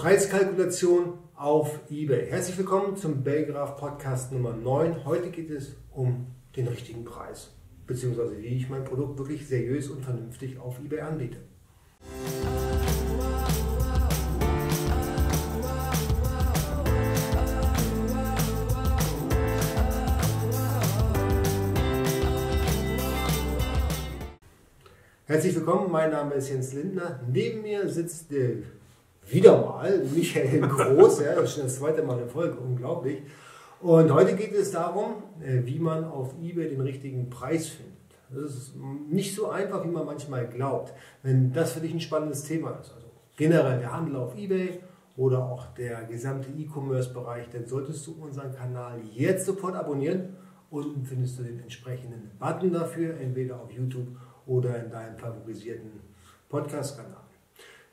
Preiskalkulation auf eBay. Herzlich willkommen zum Belgraph Podcast Nummer 9. Heute geht es um den richtigen Preis, beziehungsweise wie ich mein Produkt wirklich seriös und vernünftig auf eBay anbiete. Herzlich willkommen, mein Name ist Jens Lindner. Neben mir sitzt der wieder mal Michael Groß, ja, das ist schon das zweite Mal in Folge, unglaublich. Und heute geht es darum, äh, wie man auf eBay den richtigen Preis findet. Das ist nicht so einfach, wie man manchmal glaubt. Wenn das für dich ein spannendes Thema ist, also generell der Handel auf eBay oder auch der gesamte E-Commerce-Bereich, dann solltest du unseren Kanal jetzt sofort abonnieren. Unten findest du den entsprechenden Button dafür, entweder auf YouTube oder in deinem favorisierten Podcast-Kanal.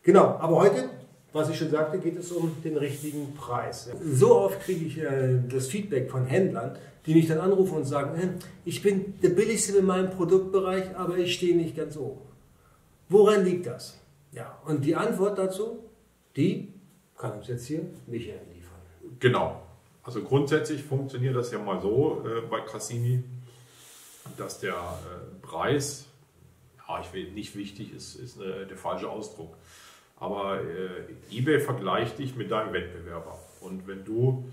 Genau, aber heute, was ich schon sagte, geht es um den richtigen Preis. So oft kriege ich äh, das Feedback von Händlern, die mich dann anrufen und sagen, äh, ich bin der billigste in meinem Produktbereich, aber ich stehe nicht ganz oben. Woran liegt das? Ja, und die Antwort dazu, die kann uns jetzt hier Michael liefern. Genau. Also grundsätzlich funktioniert das ja mal so äh, bei Cassini, dass der äh, Preis ja, ich will nicht wichtig, ist, ist eine, der falsche Ausdruck. Aber äh, eBay vergleicht dich mit deinem Wettbewerber. Und wenn du,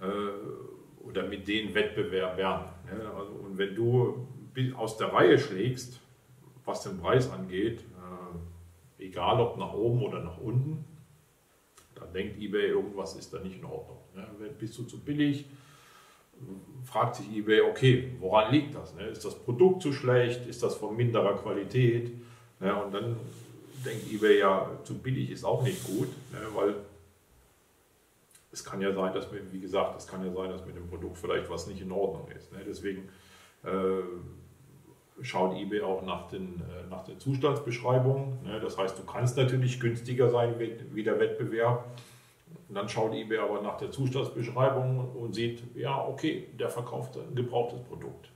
äh, oder mit den Wettbewerbern, ne, also, und wenn du aus der Reihe schlägst, was den Preis angeht, äh, egal ob nach oben oder nach unten, dann denkt eBay, irgendwas ist da nicht in Ordnung. Ne? Bist du zu billig? fragt sich eBay, okay, woran liegt das? Ne? Ist das Produkt zu schlecht? Ist das von minderer Qualität? Ne? Und dann denkt eBay ja, zu billig ist auch nicht gut, ne? weil es kann ja sein, dass wir, wie gesagt, es kann ja sein, dass mit dem Produkt vielleicht was nicht in Ordnung ist. Ne? Deswegen äh, schaut eBay auch nach den, äh, nach den Zustandsbeschreibungen. Ne? Das heißt, du kannst natürlich günstiger sein wie, wie der Wettbewerb. Und dann schaut eBay aber nach der Zustandsbeschreibung und sieht, ja, okay, der verkauft ein gebrauchtes Produkt.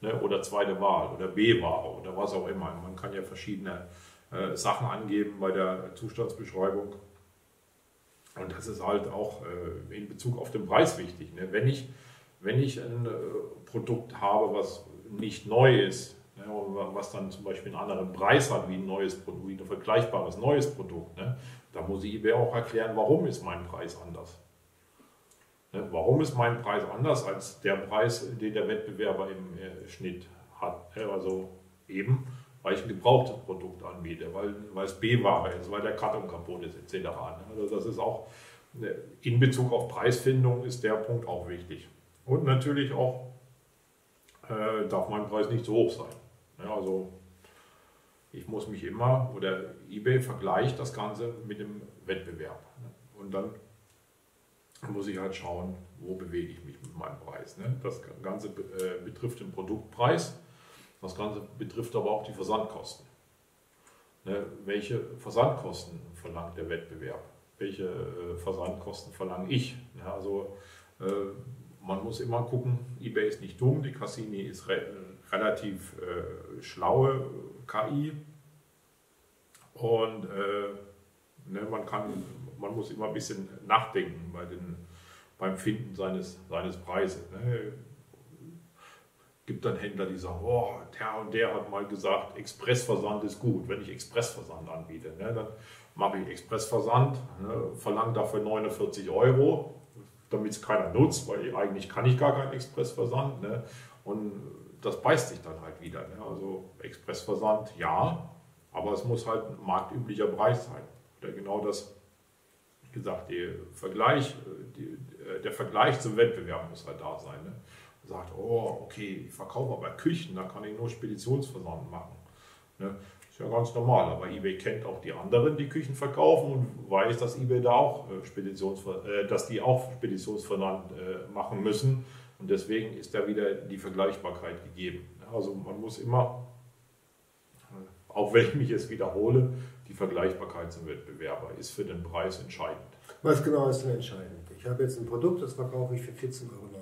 Ne? Oder zweite Wahl oder B-Ware oder was auch immer. Man kann ja verschiedene äh, Sachen angeben bei der Zustandsbeschreibung. Und das ist halt auch äh, in Bezug auf den Preis wichtig. Ne? Wenn, ich, wenn ich ein äh, Produkt habe, was nicht neu ist, ne? was dann zum Beispiel einen anderen Preis hat wie ein neues Produkt, wie ein vergleichbares neues Produkt, ne? Da muss ich eBay auch erklären, warum ist mein Preis anders. Ne, warum ist mein Preis anders als der Preis, den der Wettbewerber im äh, Schnitt hat? Also eben, weil ich ein gebrauchtes Produkt anbiete, weil, weil es B-Ware ist, weil der Karton kaputt ist, etc. Ne, also das ist auch ne, in Bezug auf Preisfindung ist der Punkt auch wichtig. Und natürlich auch äh, darf mein Preis nicht zu hoch sein. also ich muss mich immer, oder eBay vergleicht das Ganze mit dem Wettbewerb. Und dann muss ich halt schauen, wo bewege ich mich mit meinem Preis. Ne? Das Ganze äh, betrifft den Produktpreis, das Ganze betrifft aber auch die Versandkosten. Ne? Welche Versandkosten verlangt der Wettbewerb? Welche äh, Versandkosten verlange ich? Also äh, man muss immer gucken, eBay ist nicht dumm, die Cassini ist relativ schlaue KI. Und äh, ne, man, kann, man muss immer ein bisschen nachdenken bei den, beim Finden seines, seines Preises. Ne. Gibt dann Händler, die sagen, oh, der und der hat mal gesagt, Expressversand ist gut. Wenn ich Expressversand anbiete, ne, dann mache ich Expressversand, ne, verlange dafür 49 Euro, damit es keiner nutzt, weil eigentlich kann ich gar keinen Expressversand. Ne, und das beißt sich dann halt wieder. Ne? Also Expressversand, ja, aber es muss halt ein marktüblicher Preis sein. Oder genau das, wie gesagt, der Vergleich, die, der Vergleich zum Wettbewerb muss halt da sein. Ne? Sagt, oh, okay, ich verkaufe aber Küchen, da kann ich nur Speditionsversand machen. Ne? Ist ja ganz normal, aber eBay kennt auch die anderen, die Küchen verkaufen und weiß, dass eBay da auch äh, Speditionsver äh, dass die auch Speditionsversand äh, machen müssen. Und deswegen ist da wieder die Vergleichbarkeit gegeben. Also man muss immer, auch wenn ich mich jetzt wiederhole, die Vergleichbarkeit zum Wettbewerber ist für den Preis entscheidend. Was genau ist denn entscheidend? Ich habe jetzt ein Produkt, das verkaufe ich für 14,99 Euro.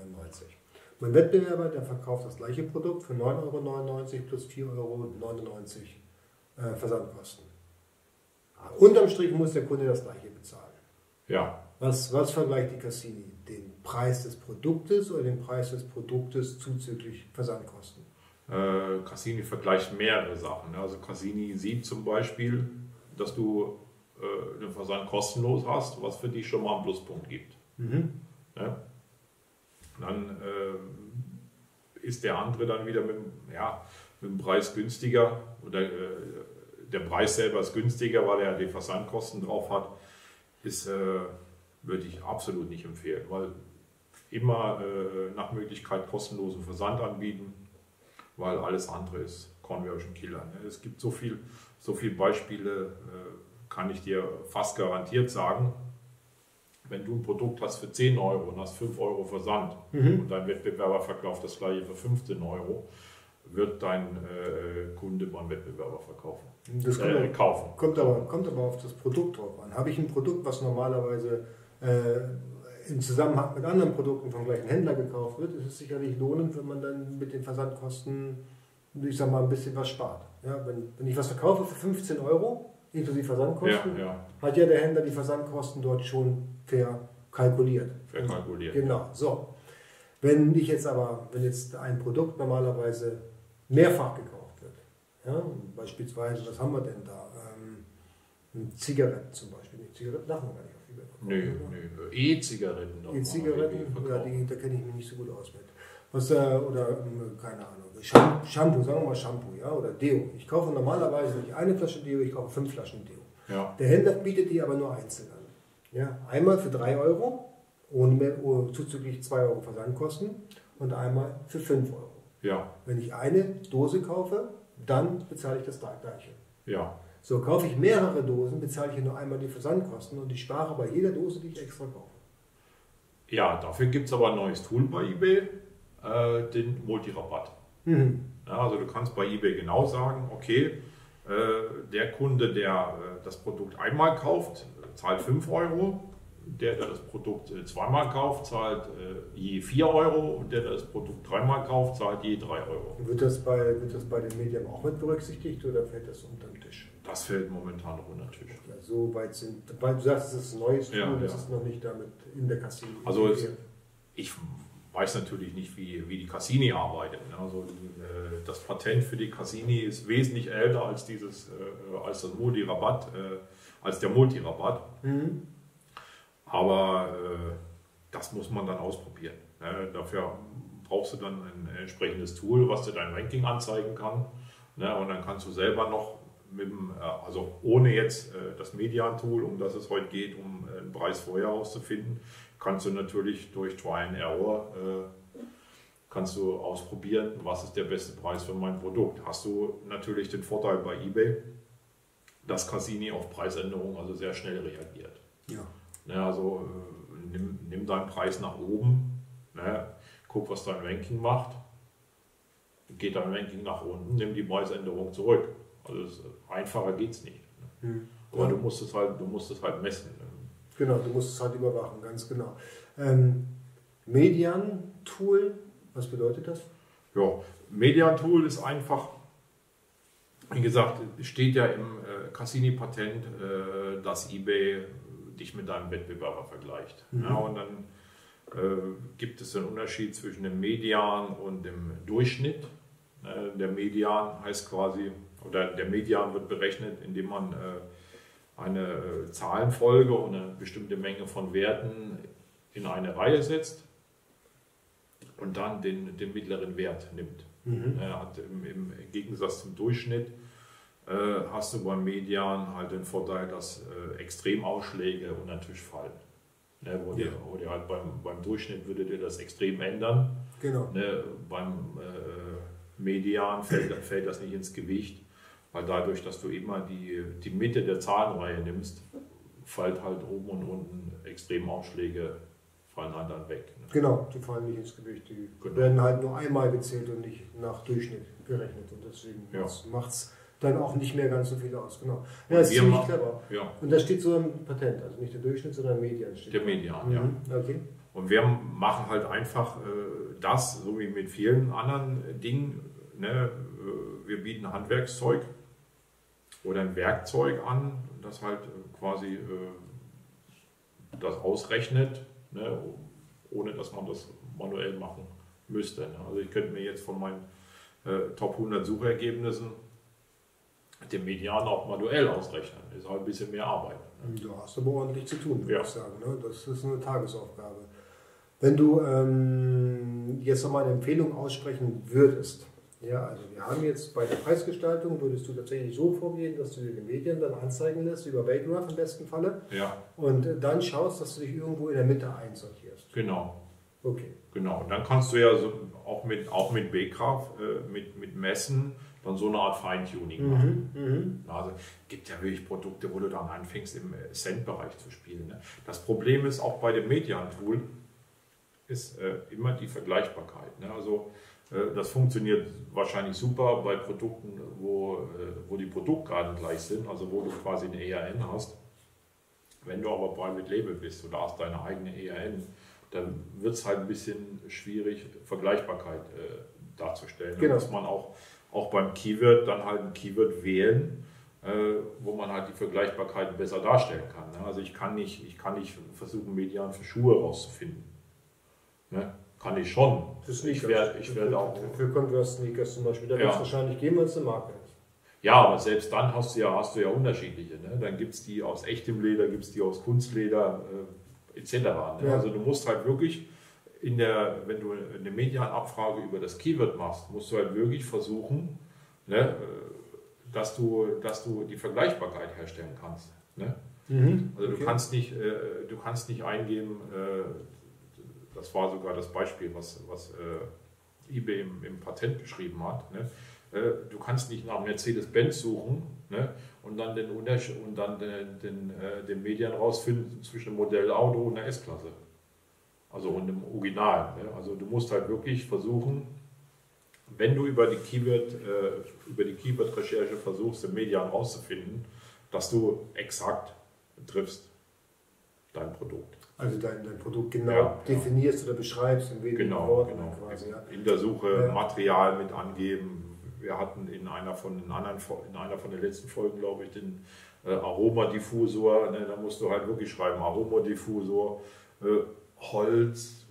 Mein Wettbewerber, der verkauft das gleiche Produkt für 9,99 Euro plus 4,99 Euro äh, Versandkosten. Unterm Strich muss der Kunde das gleiche bezahlen. Ja. Was, was vergleicht die Cassini? Den Preis des Produktes oder den Preis des Produktes zuzüglich Versandkosten? Äh, Cassini vergleicht mehrere Sachen. ne? Also Cassini sieht zum Beispiel, dass du äh, den Versand kostenlos hast, was für dich schon mal einen Pluspunkt gibt. Mhm. Dann äh, ist der andere dann wieder mit, ja, mit dem Preis günstiger oder äh, der Preis selber ist günstiger, weil er die Versandkosten drauf hat, ist, äh, würde ich absolut nicht empfehlen, weil immer äh, nach Möglichkeit kostenlosen Versand anbieten, weil alles andere ist Conversion Killer. Ne? Es gibt so viel, so viele Beispiele, äh, kann ich dir fast garantiert sagen, wenn du ein Produkt hast für 10 Euro und hast 5 Euro Versand und dein Wettbewerber verkauft das gleiche für 15 Euro, wird dein äh, Kunde beim Wettbewerber verkaufen. Das kommt, Äh, kaufen. kommt, aber, kommt aber auf das Produkt drauf an. Habe ich ein Produkt, was normalerweise äh, im Zusammenhang mit anderen Produkten vom gleichen Händler gekauft wird, ist es sicherlich lohnend, wenn man dann mit den Versandkosten, ich sag mal, ein bisschen was spart. Ja, wenn, wenn ich was verkaufe für 15 Euro, inklusive Versandkosten, Ja, ja, hat ja der Händler die Versandkosten dort schon fair kalkuliert. verkalkuliert. Genau, so. Wenn ich jetzt aber, wenn jetzt ein Produkt normalerweise mehrfach gekauft wird, ja, beispielsweise, was haben wir denn da? Ähm, Zigaretten zum Beispiel. Nee, Zigaretten darf man gar nicht auf oder? nee. E-Zigaretten. E-Zigaretten, ja, die, da kenne ich mich nicht so gut aus mit. Was, äh, oder, ähm, keine Ahnung, Sham- Shampoo, sagen wir mal Shampoo, ja, oder Deo. Ich kaufe normalerweise nicht eine Flasche Deo, ich kaufe fünf Flaschen Deo. Ja, Der Händler bietet die aber nur einzeln an. Ja, einmal für 3 Euro, ohne mehr, oh, zuzüglich 2 Euro Versandkosten und einmal für 5 Euro. ja, Wenn ich eine Dose kaufe, dann bezahle ich das gleiche. ja. So, kaufe ich mehrere Dosen, bezahle ich nur einmal die Versandkosten und ich spare bei jeder Dose, die ich extra kaufe. Ja, dafür gibt es aber ein neues Tool bei eBay, äh, den Multirabatt. Mhm. Ja, also du kannst bei eBay genau sagen, okay, der Kunde, der äh, das Produkt einmal kauft, zahlt 5 Euro. Der, der das Produkt äh, zweimal kauft, zahlt äh, je 4 Euro. Und der, der das Produkt dreimal kauft, zahlt je 3 Euro. Wird das, bei, wird das bei den Medien auch mit berücksichtigt oder fällt das unter den Tisch? Das fällt momentan noch unter den Tisch. Ja, so weit sind, weil du sagst, es ist ein neues Tool, Ja, das ja. ist noch nicht damit in der Kasse. Also es-. Ich weiß natürlich nicht, wie, wie die Cassini arbeitet. ne? Also, äh, das Patent für die Cassini ist wesentlich älter als, dieses, äh, als, das Multirabatt, äh, als der Multirabatt. Mhm. Aber das muss man dann ausprobieren. Ne? Dafür brauchst du dann ein entsprechendes Tool, was dir dein Ranking anzeigen kann. Ne? Und dann kannst du selber noch mit dem, also ohne jetzt das Median-Tool, um das es heute geht, um einen Preis vorher auszufinden, kannst du natürlich durch Try and Error äh, kannst du ausprobieren, was ist der beste Preis für mein Produkt. Hast du natürlich den Vorteil bei eBay, dass Cassini auf Preisänderungen also sehr schnell reagiert. Ja. Ne, also äh, nimm, nimm deinen Preis nach oben, ne, guck, was dein Ranking macht, geht dein Ranking nach unten, nimm die Preisänderung zurück. Also es, einfacher geht es nicht. Ne. Mhm. Aber Ja. du musst es halt, du musst es halt messen. Ne. Genau, du musst es halt überwachen, ganz genau. Ähm, Median-Tool, was bedeutet das? Ja, Median-Tool ist einfach, wie gesagt, steht ja im äh, Cassini-Patent, äh, dass eBay dich mit deinem Wettbewerber vergleicht. Mhm. Ja, und dann äh, gibt es einen Unterschied zwischen dem Median und dem Durchschnitt. Äh, der Median heißt quasi, oder der Median wird berechnet, indem man äh, eine äh, Zahlenfolge und eine bestimmte Menge von Werten in eine Reihe setzt und dann den, den mittleren Wert nimmt. Mhm. Hat im, Im Gegensatz zum Durchschnitt äh, hast du beim Median halt den Vorteil, dass äh, Extremausschläge unter den Tisch fallen. Ne, wo, Ja. dir, wo dir halt beim, beim Durchschnitt würde dir das extrem ändern. Genau. Ne, beim äh, Median fällt, fällt das nicht ins Gewicht, weil dadurch, dass du immer die, die Mitte der Zahlenreihe nimmst, fällt halt oben und unten Extremausschläge fallen halt dann weg. Ne? Genau, die fallen nicht ins Gewicht. Die Genau. werden halt nur einmal gezählt und nicht nach Durchschnitt gerechnet. Und deswegen Ja. macht es dann auch nicht mehr ganz so viel aus. Genau. Ja, das ist ziemlich machen- clever. Ja, Und da steht so ein Patent, also nicht der Durchschnitt, sondern Median steht. der. Median, ja. Mhm. Okay. Und wir machen halt einfach äh, das, so wie mit vielen anderen Dingen. Ne? Äh, wir bieten Handwerkszeug oder ein Werkzeug an, das halt äh, quasi äh, das ausrechnet, ne, ohne dass man das manuell machen müsste. Ne? Also ich könnte mir jetzt von meinen äh, Top 100 Suchergebnissen den Median auch manuell ausrechnen. Ist halt ein bisschen mehr Arbeit. Ne? Du hast aber ordentlich zu tun, würde ja. ich sagen. Ne? Das ist eine Tagesaufgabe. Wenn du ähm, jetzt nochmal eine Empfehlung aussprechen würdest, ja, also wir haben jetzt bei der Preisgestaltung, würdest du tatsächlich so vorgehen, dass du dir den Medien dann anzeigen lässt, über Bakegraph im besten Falle. Ja. Und dann schaust, dass du dich irgendwo in der Mitte einsortierst. Genau. Okay. Genau. Und dann kannst du ja so auch mit, auch mit Bakegraph, äh, mit, mit Messen, dann so eine Art Feintuning mhm, machen. Mhm. Also gibt ja wirklich Produkte, wo du dann anfängst im äh, Cent-Bereich zu spielen. Ne? Das Problem ist auch bei dem Median-Tool, ist äh, immer die Vergleichbarkeit. Ne? Also das funktioniert wahrscheinlich super bei Produkten, wo, äh, wo die Produktgraden gleich sind, also wo du quasi eine ERN hast. Wenn du aber Private Label bist oder hast deine eigene ERN, dann wird es halt ein bisschen schwierig, Vergleichbarkeit äh, darzustellen. Genau. Da muss man auch, auch beim Keyword dann halt ein Keyword wählen, äh, wo man halt die Vergleichbarkeit besser darstellen kann. Ne? Also ich kann nicht, ich kann nicht versuchen, Median für Schuhe rauszufinden. Ne? Kann ich schon. Ich werde ich werd auch. Für Converse Sneakers zum Beispiel. Da ja. wird es wahrscheinlich geben, wenn es eine Marke ist. Ja, aber selbst dann hast du ja, hast du ja unterschiedliche. Ne? Dann gibt es die aus echtem Leder, gibt es die aus Kunstleder äh, etc. Ne? Ja. Also du musst halt wirklich in der, wenn du eine Medienabfrage über das Keyword machst, musst du halt wirklich versuchen, ne, äh, dass, du, dass du die Vergleichbarkeit herstellen kannst. Ne? Mhm. Also du kannst nicht, äh, du kannst nicht eingeben, äh, das war sogar das Beispiel, was, was äh, eBay im, im, Patent beschrieben hat. Ne? Äh, du kannst nicht nach Mercedes-Benz suchen ne? und dann den, und dann den, den, äh, den Medien rausfinden zwischen dem Modell Auto und der S-Klasse. Also und dem Original. Ne? Also du musst halt wirklich versuchen, wenn du über die Keyword, äh, über die Keyword-Recherche versuchst, den Median rauszufinden, dass du exakt triffst dein Produkt. Also dein, dein Produkt genau ja, definierst ja. oder beschreibst in wenigen genau, Worten genau. quasi. Ja. In der Suche Material mit angeben. Wir hatten in einer von den anderen, in einer von den letzten Folgen, glaube ich, den äh, Aromadiffusor. Ne, da musst du halt wirklich schreiben, Aromadiffusor, äh, Holz,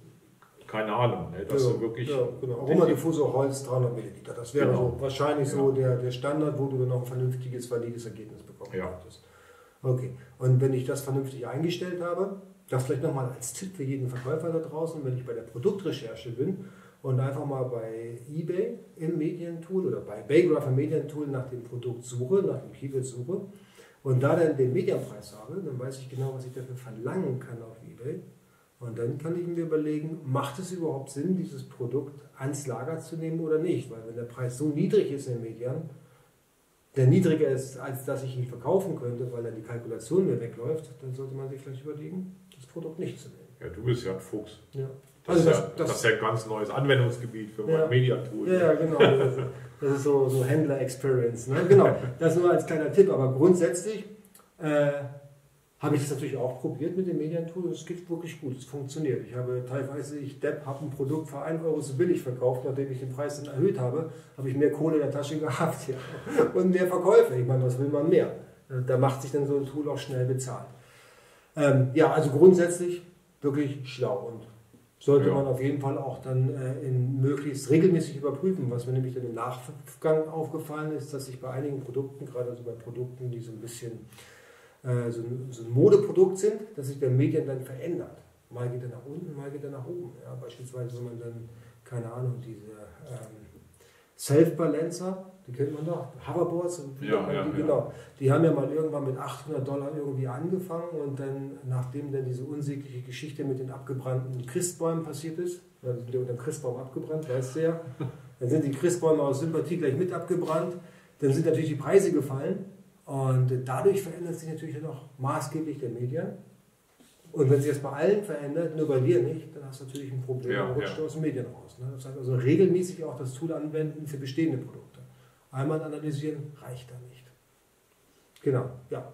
keine Ahnung, ne, dass ja, du wirklich. Ja, genau. Aromadiffusor Holz 300 Milliliter. Das wäre genau. so wahrscheinlich so der, der Standard, wo du dann auch ein vernünftiges, valides Ergebnis bekommen ja. könntest. Okay. Und wenn ich das vernünftig eingestellt habe, das vielleicht nochmal als Tipp für jeden Verkäufer da draußen, wenn ich bei der Produktrecherche bin und einfach mal bei eBay im Medientool oder bei Baygraph im Medientool nach dem Produkt suche, nach dem Keyword suche und da dann den Medienpreis habe, dann weiß ich genau, was ich dafür verlangen kann auf eBay. Und dann kann ich mir überlegen, macht es überhaupt Sinn, dieses Produkt ans Lager zu nehmen oder nicht? Weil wenn der Preis so niedrig ist in den Medien, der niedriger ist, als dass ich ihn verkaufen könnte, weil dann die Kalkulation mir wegläuft, dann sollte man sich vielleicht überlegen, Produkt nicht zu nehmen. Ja, du bist ja ein Fuchs. Ja. Das, also das, ist ja, das, das, ist ja ein ganz neues Anwendungsgebiet für ja, mein Media-Tool. Ja, genau. Das ist, so, so Händler-Experience. Ne? Genau, das nur als kleiner Tipp. Aber grundsätzlich äh, habe ich das natürlich auch probiert mit dem Medientool. Es geht wirklich gut, es funktioniert. Ich habe teilweise, ich Depp, habe ein Produkt für 1 Euro so billig verkauft, nachdem ich den Preis dann erhöht habe, habe ich mehr Kohle in der Tasche gehabt. Ja. Und mehr Verkäufe. Ich meine, was will man mehr? Da macht sich dann so ein Tool auch schnell bezahlt. Ähm, ja, also grundsätzlich wirklich schlau und sollte ja. man auf jeden Fall auch dann äh, in möglichst regelmäßig überprüfen. Was mir nämlich dann im Nachgang aufgefallen ist, dass sich bei einigen Produkten, gerade also bei Produkten, die so ein bisschen äh, so, ein, so, ein, Modeprodukt sind, dass sich der Medien dann verändert. Mal geht er nach unten, mal geht er nach oben. Ja, beispielsweise, wenn man dann, keine Ahnung, diese ähm, Self-Balancer, die kennt man doch, Hoverboards, ja, ja, die, genau, die haben ja mal irgendwann mit 800 Dollar irgendwie angefangen und dann, nachdem dann diese unsägliche Geschichte mit den abgebrannten Christbäumen passiert ist, dann sind die unter dem Christbaum abgebrannt, weißt du ja, dann sind die Christbäume aus Sympathie gleich mit abgebrannt, dann sind natürlich die Preise gefallen und dadurch verändert sich natürlich auch maßgeblich der Medien. Und wenn sich das bei allen verändert, nur bei dir nicht, dann hast du natürlich ein Problem, ja, dann rutscht ja. du aus den Medien raus. Ne? Das heißt also regelmäßig auch das Tool anwenden für bestehende Produkte. Einmal analysieren reicht da nicht. Genau, ja.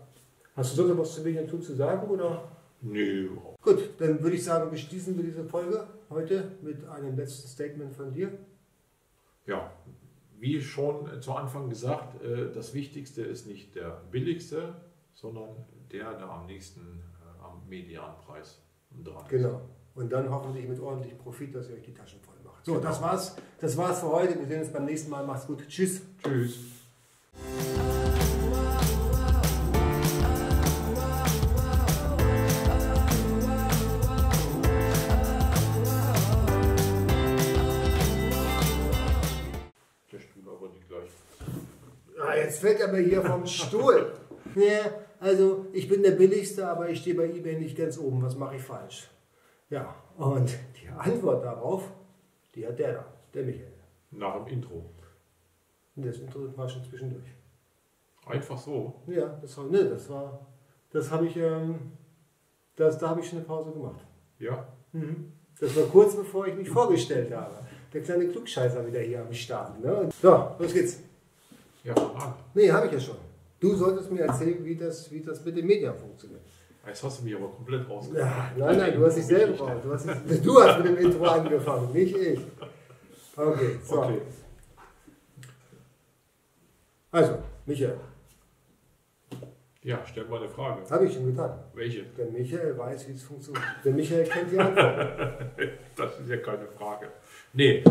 Hast du sonst noch was zu Medientool zu sagen? Oder? Nö. Gut, dann würde ich sagen, beschließen wir diese Folge heute mit einem letzten Statement von dir. Ja, wie schon zu Anfang gesagt, äh, das Wichtigste ist nicht der billigste, sondern der, der am nächsten, äh, am Medianpreis dran. Genau. Und dann hoffentlich mit ordentlich Profit, dass ihr euch die Taschen voll. So, genau. das war's. Das war's für heute. Wir sehen uns beim nächsten Mal. Macht's gut. Tschüss. Tschüss. Ah, jetzt fällt er mir hier vom Stuhl. Ja, also ich bin der Billigste, aber ich stehe bei eBay nicht ganz oben. Was mache ich falsch? Ja, und die Antwort darauf, die hat der da, der Michael. Nach dem Intro. Das Intro war schon zwischendurch. Einfach so? Ja, das war, ne, das war, das habe ich, ähm, das, da habe ich schon eine Pause gemacht. Ja? Mhm. Das war kurz bevor ich mich vorgestellt habe. Der kleine Klugscheißer wieder hier am Start. Ne? So, los geht's. Ja, Frage. Nee, habe ich ja schon. Du solltest mir erzählen, wie das, wie das mit den Medien funktioniert. Jetzt hast du mich aber komplett rausgekommen. Ja, nein, nein, du hast dich selber raus. Du hast, du hast mit dem Intro angefangen, nicht ich. Okay, so. Okay. Also, Michael. Ja, stell mal eine Frage. Habe ich schon getan. Welche? Der Michael weiß, wie es funktioniert. Der Michael kennt die Antwort. das ist ja keine Frage. Nee, äh,